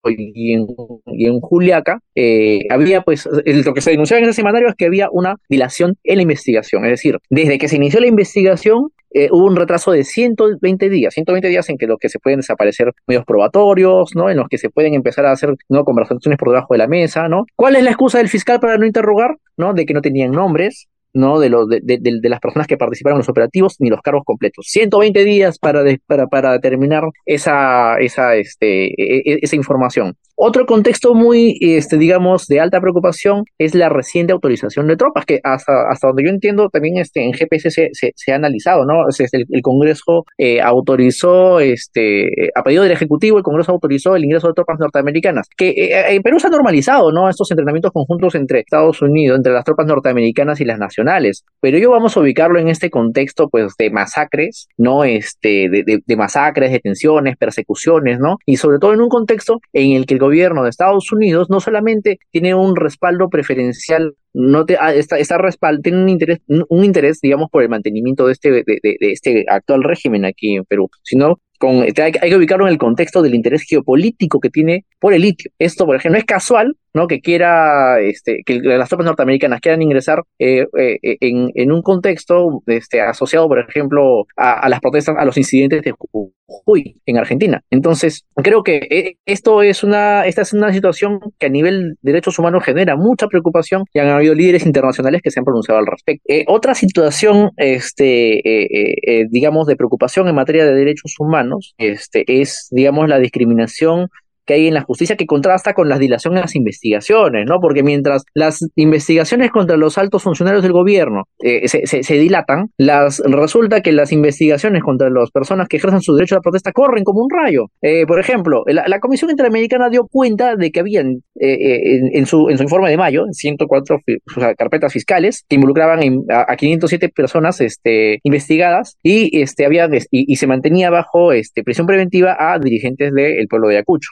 y en, Juliaca, eh, había pues, lo que se denunciaba en ese semanario es que había una dilación en la investigación, es decir, desde que se inició la investigación eh, hubo un retraso de 120 días, 120 días en que los que se pueden desaparecer medios probatorios, ¿no? En los que se pueden empezar a hacer ¿no? conversaciones por debajo de la mesa, ¿no? ¿Cuál es la excusa del fiscal para no interrogar? ¿No? De que no tenían nombres, ¿no? De, los, de, de, las personas que participaron en los operativos ni los cargos completos. 120 días para, para, para determinar esa, esa, este, e, e, esa información. Otro contexto muy, este, digamos, de alta preocupación es la reciente autorización de tropas, que hasta, hasta donde yo entiendo también este, en GPS se, se, ha analizado, ¿no? el, el, Congreso eh, autorizó, este, a pedido del Ejecutivo, el Congreso autorizó el ingreso de tropas norteamericanas, que eh, en Perú se ha normalizado, ¿no? Estos entrenamientos conjuntos entre Estados Unidos, entre las tropas norteamericanas y las nacionales, pero yo vamos a ubicarlo en este contexto, pues, de masacres, ¿no? Este, de, de, de masacres, detenciones, persecuciones, ¿no? Y sobre todo en un contexto en el que de Estados Unidos no solamente tiene un respaldo preferencial, no te, ah, está, respaldo, tiene un interés, un interés, digamos, por el mantenimiento de este, de, este actual régimen aquí en Perú, sino hay, que ubicarlo en el contexto del interés geopolítico que tiene por el litio. Esto, por ejemplo, no es casual, ¿no? Que quiera, este, que las tropas norteamericanas quieran ingresar eh, eh, en, en, un contexto este, asociado, por ejemplo, a, las protestas, a los incidentes de Jujuy en Argentina. Entonces, creo que eh, esto es una, esta es una situación que a nivel de derechos humanos genera mucha preocupación y han habido líderes internacionales que se han pronunciado al respecto. otra situación, este, digamos, de preocupación en materia de derechos humanos este, es, digamos, la discriminación que hay en la justicia que contrasta con la dilación en las investigaciones, ¿no? Porque mientras las investigaciones contra los altos funcionarios del gobierno eh, se, se, dilatan, las, resulta que las investigaciones contra las personas que ejercen su derecho a la protesta corren como un rayo. Eh, por ejemplo, la, Comisión Interamericana dio cuenta de que habían eh, en, su, en su informe de mayo 104 carpetas fiscales que involucraban a, 507 personas este, investigadas y, este, había, y, se mantenía bajo este, prisión preventiva a dirigentes del pueblo de Ayacucho,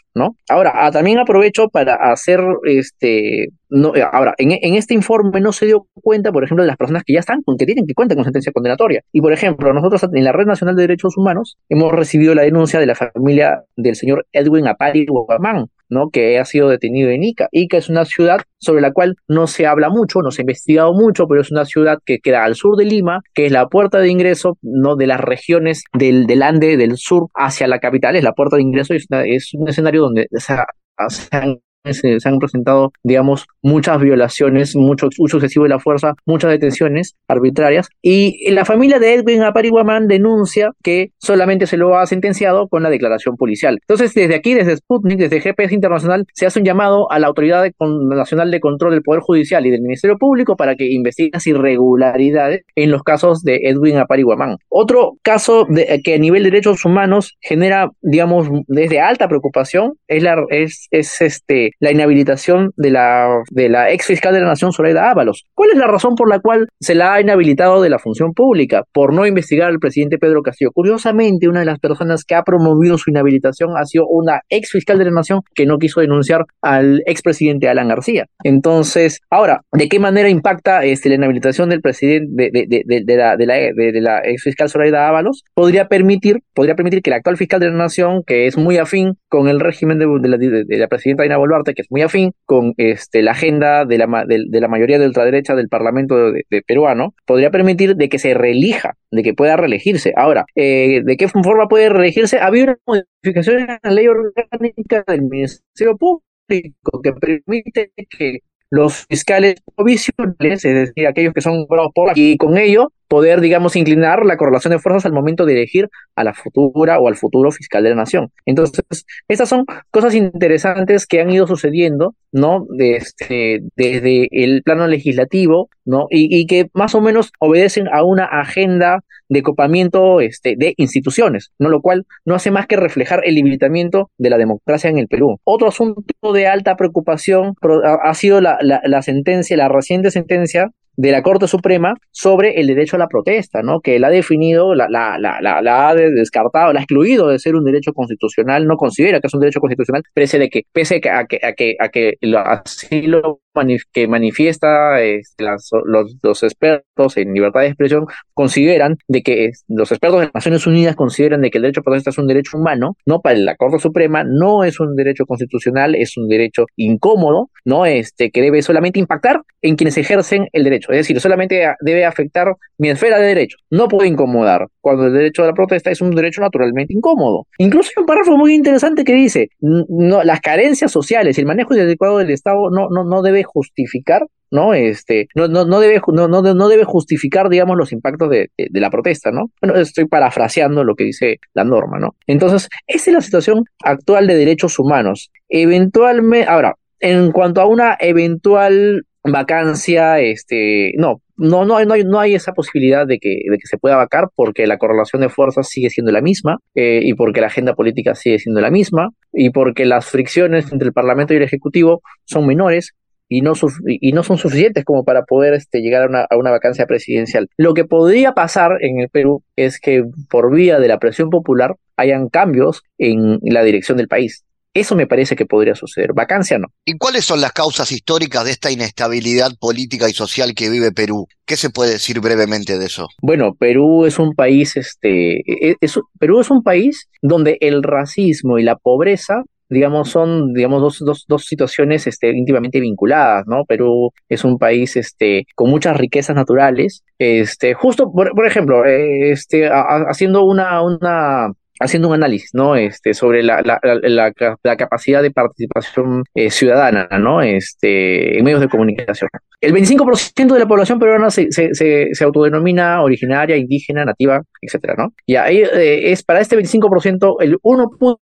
Ahora, ah, también aprovecho para hacer este, no, eh, ahora, en, este informe no se dio cuenta, por ejemplo, de las personas que ya están, que tienen que cuentan con sentencia condenatoria. Y, por ejemplo, nosotros en la Red Nacional de Derechos Humanos hemos recibido la denuncia de la familia del señor Edwin Apari Guamán, ¿no? Que ha sido detenido en Ica. Ica es una ciudad sobre la cual no se habla mucho, no se ha investigado mucho, pero es una ciudad que queda al sur de Lima, que es la puerta de ingreso, ¿no? De las regiones del, del Ande, del sur, hacia la capital, es la puerta de ingreso y es, es un escenario donde se han se, han presentado, digamos, muchas violaciones, mucho uso excesivo de la fuerza, muchas detenciones arbitrarias. Y la familia de Edwin Aparihuamán denuncia que solamente se lo ha sentenciado con la declaración policial. Entonces, desde aquí, desde Sputnik, desde GPS Internacional, se hace un llamado a la Autoridad Nacional de Control del Poder Judicial y del Ministerio Público para que investiguen las irregularidades en los casos de Edwin Aparihuamán. Otro caso de, que a nivel de derechos humanos genera, digamos, desde alta preocupación es, la, es, es este, la inhabilitación de la, de la ex fiscal de la Nación, Zoraida Ábalos. ¿Cuál es la razón por la cual se la ha inhabilitado de la función pública? Por no investigar al presidente Pedro Castillo. Curiosamente, una de las personas que ha promovido su inhabilitación ha sido una ex fiscal de la Nación que no quiso denunciar al expresidente Alan García. Entonces, ahora, ¿de qué manera impacta este, la inhabilitación del presidente de, la, de, la, ex fiscal Zoraida Ábalos? Podría permitir, podría permitir que el actual fiscal de la Nación, que es muy afín con el régimen de, la, de la presidenta Dina Boluarte, que es muy afín con este, la agenda de la, de, la mayoría de ultraderecha del Parlamento de, peruano, podría permitir de que se reelija, de que pueda reelegirse. Ahora, eh, ¿de qué forma puede reelegirse? Había una modificación en la ley orgánica del Ministerio Público que permite que los fiscales provisionales, es decir, aquellos que son nombrados por y con ello poder, digamos, inclinar la correlación de fuerzas al momento de elegir a la futura o al futuro fiscal de la nación. Entonces, estas son cosas interesantes que han ido sucediendo, ¿no? Desde, desde el plano legislativo, ¿no? Y, que más o menos obedecen a una agenda de copamiento este, de instituciones, ¿no? Lo cual no hace más que reflejar el limitamiento de la democracia en el Perú. Otro asunto de alta preocupación ha sido la sentencia, la reciente sentencia de la Corte Suprema sobre el derecho a la protesta, ¿no? Que él ha definido, la, la, la, la, ha descartado, la ha excluido de ser un derecho constitucional, no considera que es un derecho constitucional, pese de que, pese a que, a que, a que así lo que manifiesta este, los, los, expertos en libertad de expresión consideran de que los expertos de las Naciones Unidas consideran de que el derecho a protesta es un derecho humano, no para la Corte Suprema, no es un derecho constitucional, es un derecho incómodo, no este que debe solamente impactar en quienes ejercen el derecho, es decir, solamente debe afectar mi esfera de derecho, no puede incomodar, cuando el derecho a la protesta es un derecho naturalmente incómodo. Incluso hay un párrafo muy interesante que dice, las carencias sociales y el manejo inadecuado del Estado no, no, no debe justificar ¿no? Este, no, no, no, debe, no, no, no debe justificar, digamos, los impactos de, la protesta, ¿no? Bueno, estoy parafraseando lo que dice la norma, ¿no? Entonces, esa es la situación actual de derechos humanos. Eventualmente, ahora, en cuanto a una eventual vacancia, este, no, no, no, no, hay, no hay esa posibilidad de que, de que se pueda vacar porque la correlación de fuerzas sigue siendo la misma eh, y porque la agenda política sigue siendo la misma y porque las fricciones entre el Parlamento y el Ejecutivo son menores y no, y no son suficientes como para poder este, llegar a una, a una vacancia presidencial. Lo que podría pasar en el Perú es que por vía de la presión popular hayan cambios en la dirección del país. Eso me parece que podría suceder. Vacancia no. ¿Y cuáles son las causas históricas de esta inestabilidad política y social que vive Perú? ¿Qué se puede decir brevemente de eso? Bueno, Perú es un país, este, e, e, Perú es un país donde el racismo y la pobreza digamos, son, digamos, dos, dos, dos situaciones este, íntimamente vinculadas, ¿no? Perú es un país este, con muchas riquezas naturales. Este, justo, por, por ejemplo, eh, este, haciendo una, una haciendo un análisis, ¿no? Este, sobre la, la, la, capacidad de participación eh, ciudadana, ¿no? Este, en medios de comunicación. El 25% de la población peruana se, se, se, autodenomina originaria, indígena, nativa, etcétera, ¿no? Y ahí eh, es para este 25%, el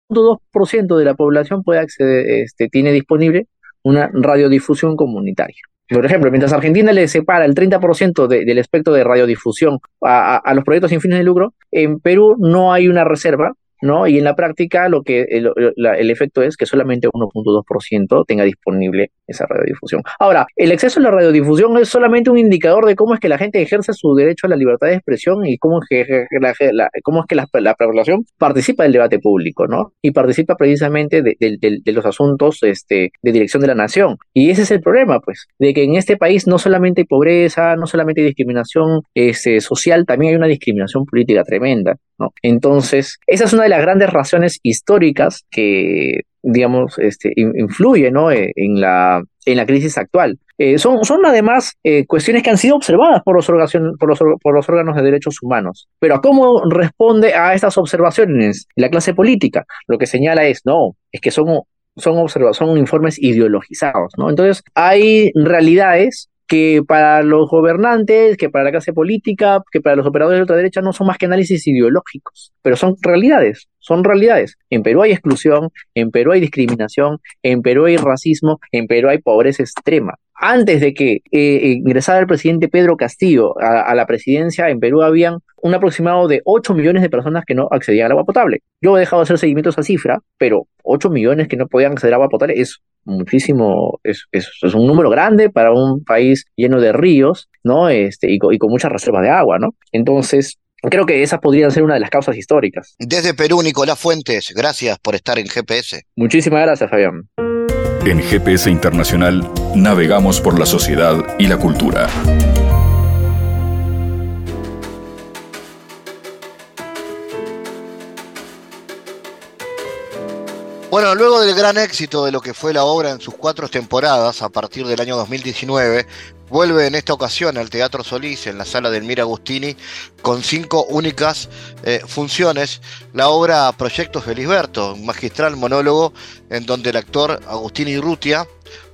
1.2% de la población puede acceder, este, tiene disponible una radiodifusión comunitaria. Por ejemplo, mientras Argentina le separa el 30% del espectro de radiodifusión a, a, los proyectos sin fines de lucro, en Perú no hay una reserva ¿no? Y en la práctica lo que el, el efecto es que solamente 1.2% tenga disponible esa radiodifusión. Ahora, el exceso de la radiodifusión es solamente un indicador de cómo es que la gente ejerce su derecho a la libertad de expresión y cómo es que la, cómo es que la, la, población participa del debate público, ¿no? Y participa precisamente de, los asuntos este, de dirección de la nación. Y ese es el problema, pues, de que en este país no solamente hay pobreza, no solamente hay discriminación este, social, también hay una discriminación política tremenda. ¿No? Entonces, esa es una de las grandes razones históricas que, digamos, este, influye, ¿no? E, en la, en la crisis actual. Eh, son, son además eh, cuestiones que han sido observadas por los órganos de derechos humanos. Pero ¿a cómo responde a estas observaciones la clase política? Lo que señala es, no, es que son, son, son informes ideologizados, ¿no? Entonces, hay realidades que para los gobernantes, que para la clase política, que para los operadores de otra derecha no son más que análisis ideológicos, pero son realidades, son realidades. En Perú hay exclusión, en Perú hay discriminación, en Perú hay racismo, en Perú hay pobreza extrema. Antes de que eh, ingresara el presidente Pedro Castillo a, a, la presidencia, en Perú habían un aproximado de 8 millones de personas que no accedían al agua potable. Yo he dejado de hacer seguimiento a esa cifra, pero 8 millones que no podían acceder al agua potable es muchísimo, es, es, es, un número grande para un país lleno de ríos, ¿no? Este, y, y con muchas reservas de agua, ¿no? Entonces, creo que esas podrían ser una de las causas históricas. Desde Perú, Nicolás Fuentes, gracias por estar en GPS. Muchísimas gracias, Fabián. En GPS Internacional navegamos por la sociedad y la cultura. Bueno, luego del gran éxito de lo que fue la obra en sus cuatro temporadas a partir del año 2019, vuelve en esta ocasión al Teatro Solís en la sala del Mir Agustini con cinco únicas eh, funciones. La obra Proyecto Felisberto, un magistral monólogo en donde el actor Agustini Rutia,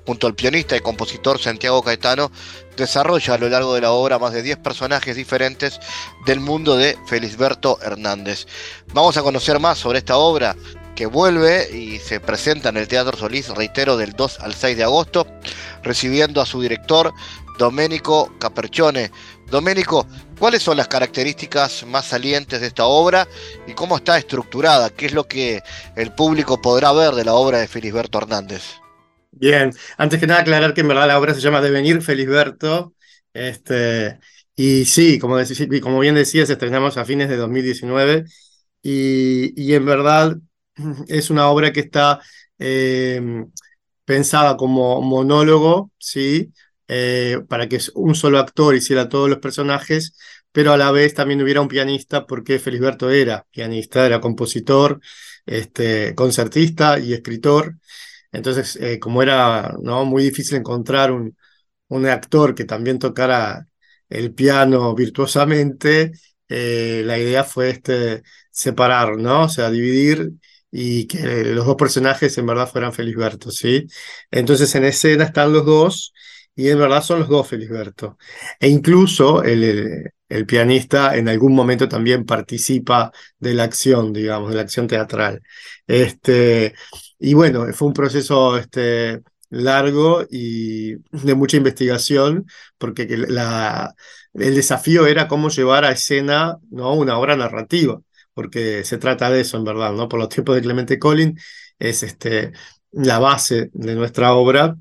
junto al pianista y compositor Santiago Caetano, desarrolla a lo largo de la obra más de 10 personajes diferentes del mundo de Felisberto Hernández. Vamos a conocer más sobre esta obra que vuelve y se presenta en el Teatro Solís, reitero, del 2 al 6 de agosto, recibiendo a su director, Domenico Capercione. Domenico, ¿cuáles son las características más salientes de esta obra y cómo está estructurada? ¿Qué es lo que el público podrá ver de la obra de Felisberto Hernández? Bien, antes que nada aclarar que en verdad la obra se llama Devenir Felisberto. Este, y sí, como, como bien decías, estrenamos a fines de 2019 y, y en verdad es una obra que está eh, pensada como monólogo, ¿sí? Eh, para que un solo actor hiciera todos los personajes, pero a la vez también hubiera un pianista, porque Felisberto era pianista, era compositor, este, concertista y escritor. Entonces, eh, como era ¿no? muy difícil encontrar un, un actor que también tocara el piano virtuosamente, la idea fue este, separar, ¿no? O sea, dividir y que los dos personajes en verdad fueran Felisberto, ¿sí? Entonces en escena están los dos y en verdad son los dos Felisberto. E incluso el, el, pianista en algún momento también participa de la acción, digamos, de la acción teatral. Este, y bueno, fue un proceso este, largo y de mucha investigación, porque el desafío era cómo llevar a escena ¿no? una obra narrativa porque se trata de eso en verdad, ¿no? Por los tiempos de Clemente Collin es este, la base de nuestra obra.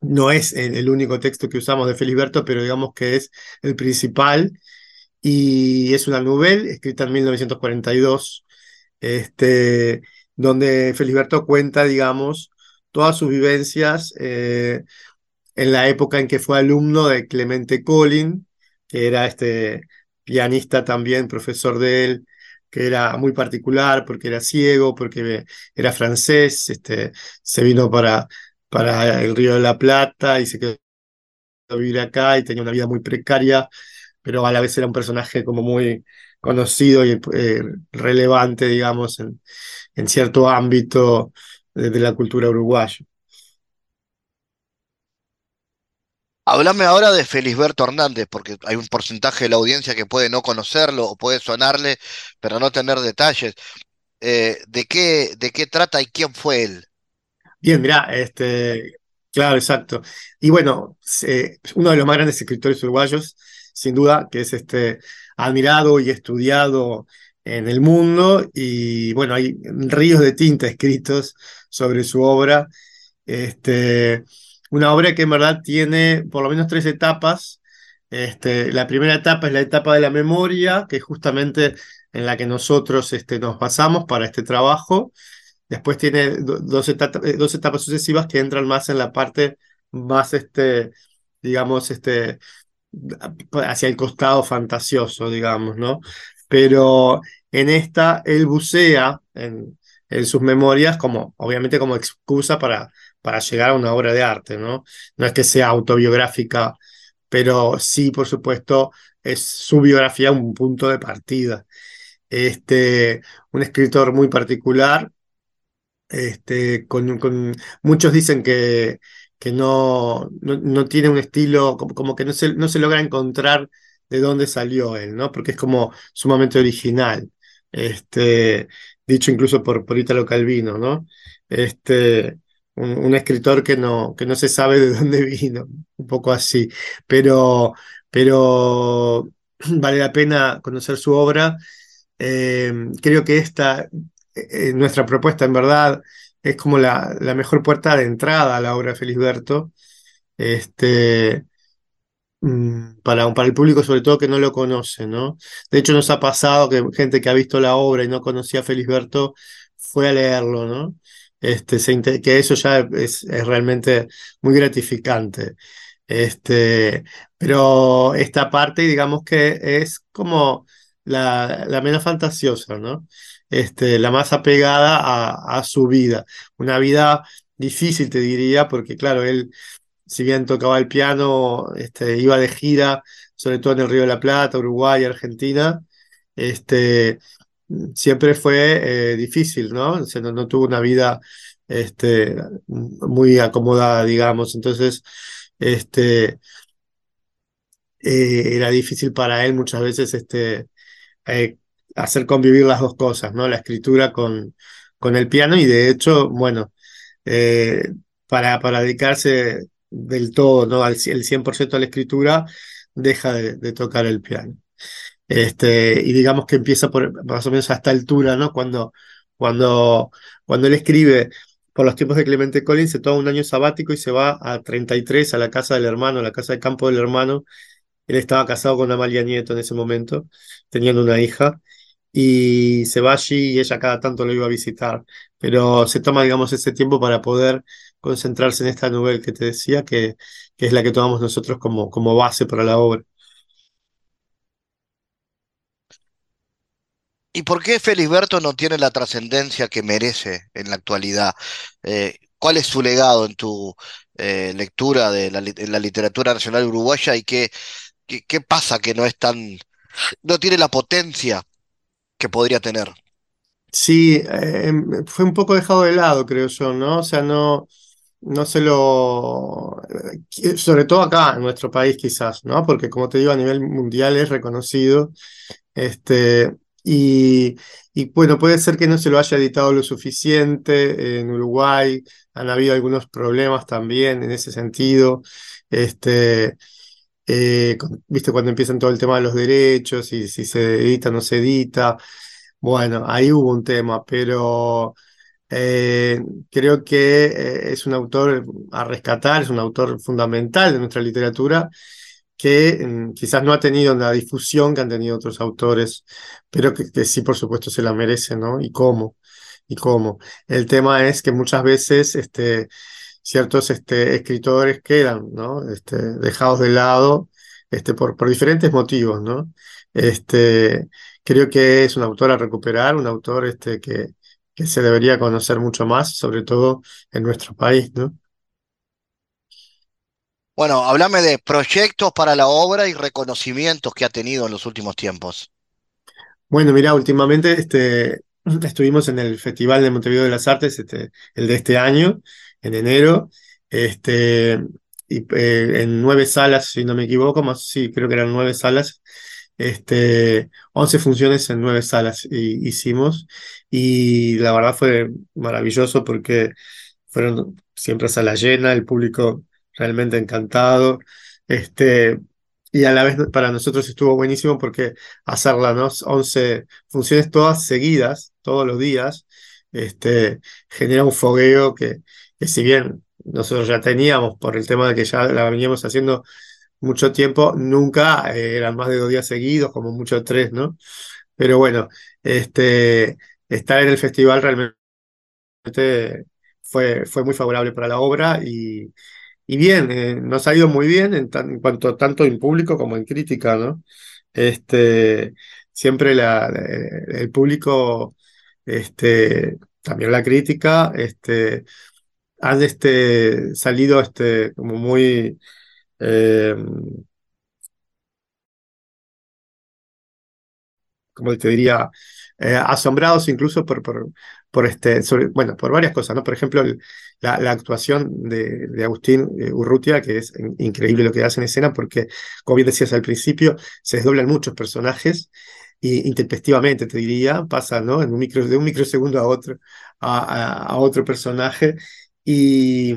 No es el, único texto que usamos de Felisberto, pero digamos que es el principal. Y es una novela escrita en 1942, este, donde Felisberto cuenta, digamos, todas sus vivencias eh, en la época en que fue alumno de Clemente Collin, que era este pianista también, profesor de él, que era muy particular porque era ciego, porque era francés, este, se vino para, para el Río de la Plata y se quedó a vivir acá y tenía una vida muy precaria, pero a la vez era un personaje como muy conocido y eh, relevante, digamos, en, en cierto ámbito de, de la cultura uruguaya. Háblame ahora de Felisberto Hernández, porque hay un porcentaje de la audiencia que puede no conocerlo o puede sonarle, pero no tener detalles. Eh, ¿de, qué, ¿De qué trata y quién fue él? Bien, mira, este, claro, exacto. Y bueno, uno de los más grandes escritores uruguayos, sin duda, que es este, admirado y estudiado en el mundo, y bueno, hay ríos de tinta escritos sobre su obra. Este, una obra que en verdad tiene por lo menos tres etapas. Este, la primera etapa es la etapa de la memoria, que es justamente en la que nosotros este, nos basamos para este trabajo. Después tiene dos, etapas, eh, dos etapas sucesivas que entran más en la parte más, este, digamos, este, hacia el costado fantasioso, digamos, ¿no? Pero en esta él bucea en, en sus memorias como, obviamente como excusa para, para llegar a una obra de arte, ¿no? No es que sea autobiográfica, pero sí, por supuesto, es su biografía un punto de partida. Este, un escritor muy particular, este, con, con muchos dicen que, que no, no, tiene un estilo, como, como que no se, no se logra encontrar de dónde salió él, ¿no? Porque es como sumamente original. Este, dicho incluso por, por Italo Calvino, ¿no? Este, un, escritor que no, que no se sabe de dónde vino, un poco así, pero, pero vale la pena conocer su obra. Eh, creo que esta, eh, nuestra propuesta en verdad, es como la, la, mejor puerta de entrada a la obra de Felisberto. Este, mm, para, para el público sobre todo que no lo conoce, ¿no? De hecho nos ha pasado que gente que ha visto la obra y no conocía a Felisberto fue a leerlo, ¿no? Este, que eso ya es, realmente muy gratificante. Este, pero esta parte, digamos que es como la, la menos fantasiosa, ¿no? Este, la más apegada a, su vida. Una vida difícil, te diría, porque claro, él, si bien tocaba el piano, este, iba de gira, sobre todo en el Río de la Plata, Uruguay, Argentina, este, siempre fue eh, difícil, ¿no? No, tuvo una vida este, muy acomodada, digamos. Entonces, este, eh, era difícil para él muchas veces este, eh, hacer convivir las dos cosas, ¿no? La escritura con, con el piano y de hecho, bueno, para, para dedicarse del todo, ¿no? Al, el 100% a la escritura, deja de tocar el piano. Este, y digamos que empieza por más o menos a esta altura, ¿no? Cuando, cuando, cuando él escribe por los tiempos de Clemente Collins, se toma un año sabático y se va a 33 a la casa del hermano, a la casa de campo del hermano. Él estaba casado con Amalia Nieto en ese momento, teniendo una hija, y se va allí y ella cada tanto lo iba a visitar. Pero se toma, digamos, ese tiempo para poder concentrarse en esta novela que te decía, que, que es la que tomamos nosotros como, como base para la obra. ¿Y por qué Felisberto no tiene la trascendencia que merece en la actualidad? Eh, ¿Cuál es su legado en tu eh, lectura de la, literatura nacional uruguaya y qué, qué, pasa que no es tan, no tiene la potencia que podría tener? Sí, em, fue un poco dejado de lado, creo yo, ¿no? O sea, no, no se lo, eh, sobre todo acá en nuestro país quizás, ¿no? Porque como te digo, a nivel mundial es reconocido. Este, y, bueno, puede ser que no se lo haya editado lo suficiente en Uruguay, han habido algunos problemas también en ese sentido. Este, eh, viste cuando empiezan todo el tema de los derechos y si se edita o no se edita. Bueno, ahí hubo un tema, pero eh, creo que eh, es un autor a rescatar, es un autor fundamental de nuestra literatura que mm, quizás no ha tenido la difusión que han tenido otros autores, pero que, sí, por supuesto, se la merece, ¿no? ¿Y cómo? ¿Y cómo? El tema es que muchas veces este, ciertos este, escritores quedan, ¿no? Este, dejados de lado este, por, por diferentes motivos, ¿no? Este, creo que es un autor a recuperar, un autor este, que, que se debería conocer mucho más, sobre todo en nuestro país, ¿no? Bueno, háblame de proyectos para la obra y reconocimientos que ha tenido en los últimos tiempos. Bueno, mira, últimamente este, estuvimos en el Festival de Montevideo de las Artes, este, el de este año, en enero, este, y, eh, en nueve salas, si no me equivoco, más sí, creo que eran nueve salas, este, once funciones en nueve salas hicimos, y la verdad fue maravilloso porque fueron siempre sala llena, el público realmente encantado. Este, y a la vez para nosotros estuvo buenísimo porque hacerla, ¿no? 11 funciones todas seguidas, todos los días, este, genera un fogueo que, que si bien nosotros ya teníamos por el tema de que ya la veníamos haciendo mucho tiempo, nunca eh, eran más de dos días seguidos, como mucho tres, ¿no? Pero bueno, este, estar en el festival realmente fue, fue muy favorable para la obra y, y bien, eh, nos ha ido muy bien en, cuanto tanto en público como en crítica, ¿no? Este, siempre el público, este, también la crítica, este, han este, salido este, como muy... Eh, como te diría, eh, asombrados incluso por, por, este, bueno, por varias cosas, ¿no? Por ejemplo, la, actuación de, Agustín eh, Urrutia, que es increíble lo que hace en escena, porque, como bien decías al principio, se desdoblan muchos personajes y intempestivamente, te diría, pasa, ¿no? En un micro, de un microsegundo a otro, a, otro personaje. Y,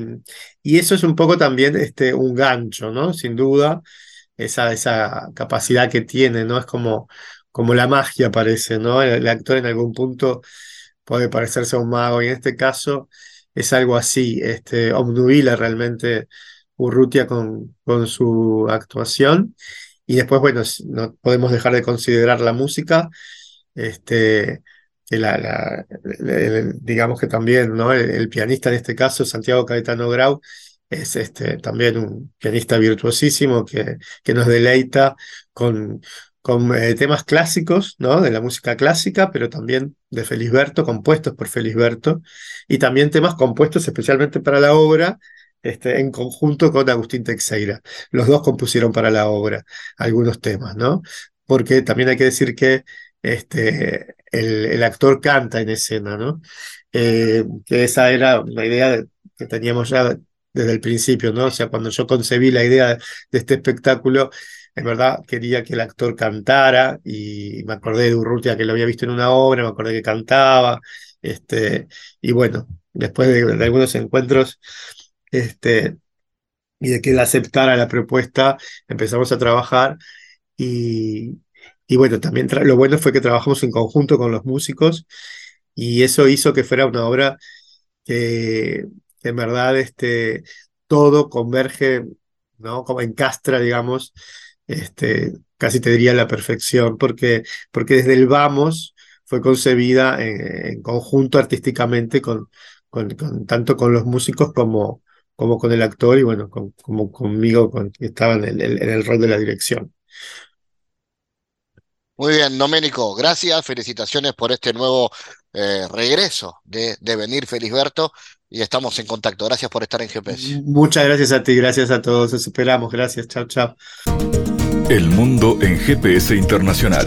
y, eso es un poco también este, un gancho, ¿no? Sin duda, esa, esa capacidad que tiene, ¿no? Es como como la magia parece, ¿no? El, actor en algún punto puede parecerse a un mago y en este caso es algo así, este, obnubila realmente Urrutia con, con su actuación y después, bueno, no podemos dejar de considerar la música, este, que la, digamos que también, ¿no? El, pianista en este caso, Santiago Caetano Grau, es este, también un pianista virtuosísimo que, nos deleita con, con eh, temas clásicos, ¿no? De la música clásica, pero también de Felisberto, compuestos por Felisberto, y también temas compuestos especialmente para la obra, este, en conjunto con Agustín Teixeira. Los dos compusieron para la obra algunos temas, ¿no? Porque también hay que decir que este, el, actor canta en escena, ¿no? Eh, que esa era una idea que teníamos ya desde el principio, ¿no? O sea, cuando yo concebí la idea de este espectáculo, en verdad quería que el actor cantara y me acordé de Urrutia que lo había visto en una obra, me acordé que cantaba, este, y bueno, después de, algunos encuentros, este, y de que él aceptara la propuesta, empezamos a trabajar y, y bueno, también lo bueno fue que trabajamos en conjunto con los músicos y eso hizo que fuera una obra que, en verdad este, todo converge, ¿no? Como encastra, digamos, este, casi te diría la perfección, porque, porque desde el vamos fue concebida en, conjunto artísticamente con, con, tanto con los músicos como, como con el actor y bueno, como conmigo con, que estaba en el rol de la dirección. Muy bien, Doménico, gracias, felicitaciones por este nuevo eh, regreso de, de venir Felisberto y estamos en contacto. Gracias por estar en GPS. Muchas gracias a ti, gracias a todos, os esperamos, gracias, chao, chao. El mundo en GPS Internacional.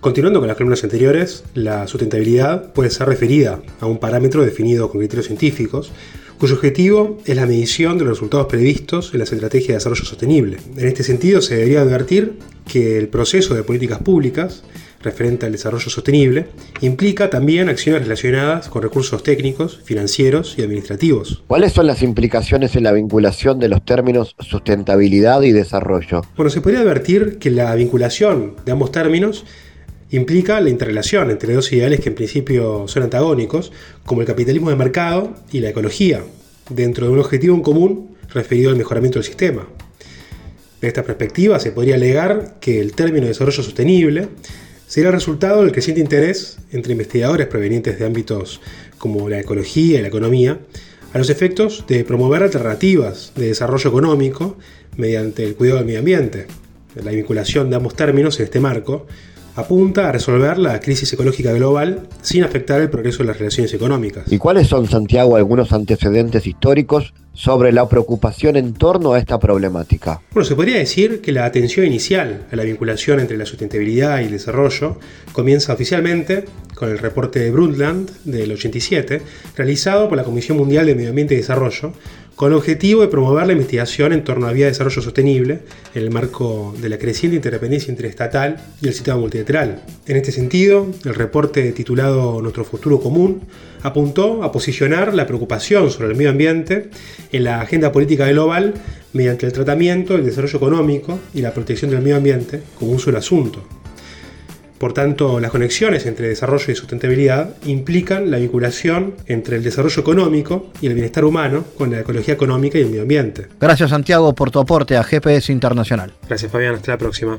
Continuando con las columnas anteriores, la sustentabilidad puede ser referida a un parámetro definido con criterios científicos, cuyo objetivo es la medición de los resultados previstos en las estrategias de desarrollo sostenible. En este sentido, se debería advertir que el proceso de políticas públicas referente al desarrollo sostenible implica también acciones relacionadas con recursos técnicos, financieros y administrativos. ¿Cuáles son las implicaciones en la vinculación de los términos sustentabilidad y desarrollo? Bueno, se podría advertir que la vinculación de ambos términos implica la interrelación entre dos ideales que en principio son antagónicos, como el capitalismo de mercado y la ecología, dentro de un objetivo en común referido al mejoramiento del sistema. De esta perspectiva se podría alegar que el término desarrollo sostenible será el resultado del creciente interés entre investigadores provenientes de ámbitos como la ecología y la economía a los efectos de promover alternativas de desarrollo económico mediante el cuidado del medio ambiente. La vinculación de ambos términos en este marco apunta a resolver la crisis ecológica global sin afectar el progreso de las relaciones económicas. ¿Y cuáles son, Santiago, algunos antecedentes históricos sobre la preocupación en torno a esta problemática? Bueno, se podría decir que la atención inicial a la vinculación entre la sustentabilidad y el desarrollo comienza oficialmente con el reporte de Brundtland del 87, realizado por la Comisión Mundial de Medio Ambiente y Desarrollo, con el objetivo de promover la investigación en torno a vía de desarrollo sostenible en el marco de la creciente interdependencia interestatal y el sistema multilateral. En este sentido, el reporte titulado Nuestro futuro común apuntó a posicionar la preocupación sobre el medio ambiente en la agenda política global mediante el tratamiento, el desarrollo económico y la protección del medio ambiente como un solo asunto. Por tanto, las conexiones entre desarrollo y sustentabilidad implican la vinculación entre el desarrollo económico y el bienestar humano con la ecología económica y el medio ambiente. Gracias Santiago por tu aporte a GPS Internacional. Gracias Fabián, hasta la próxima.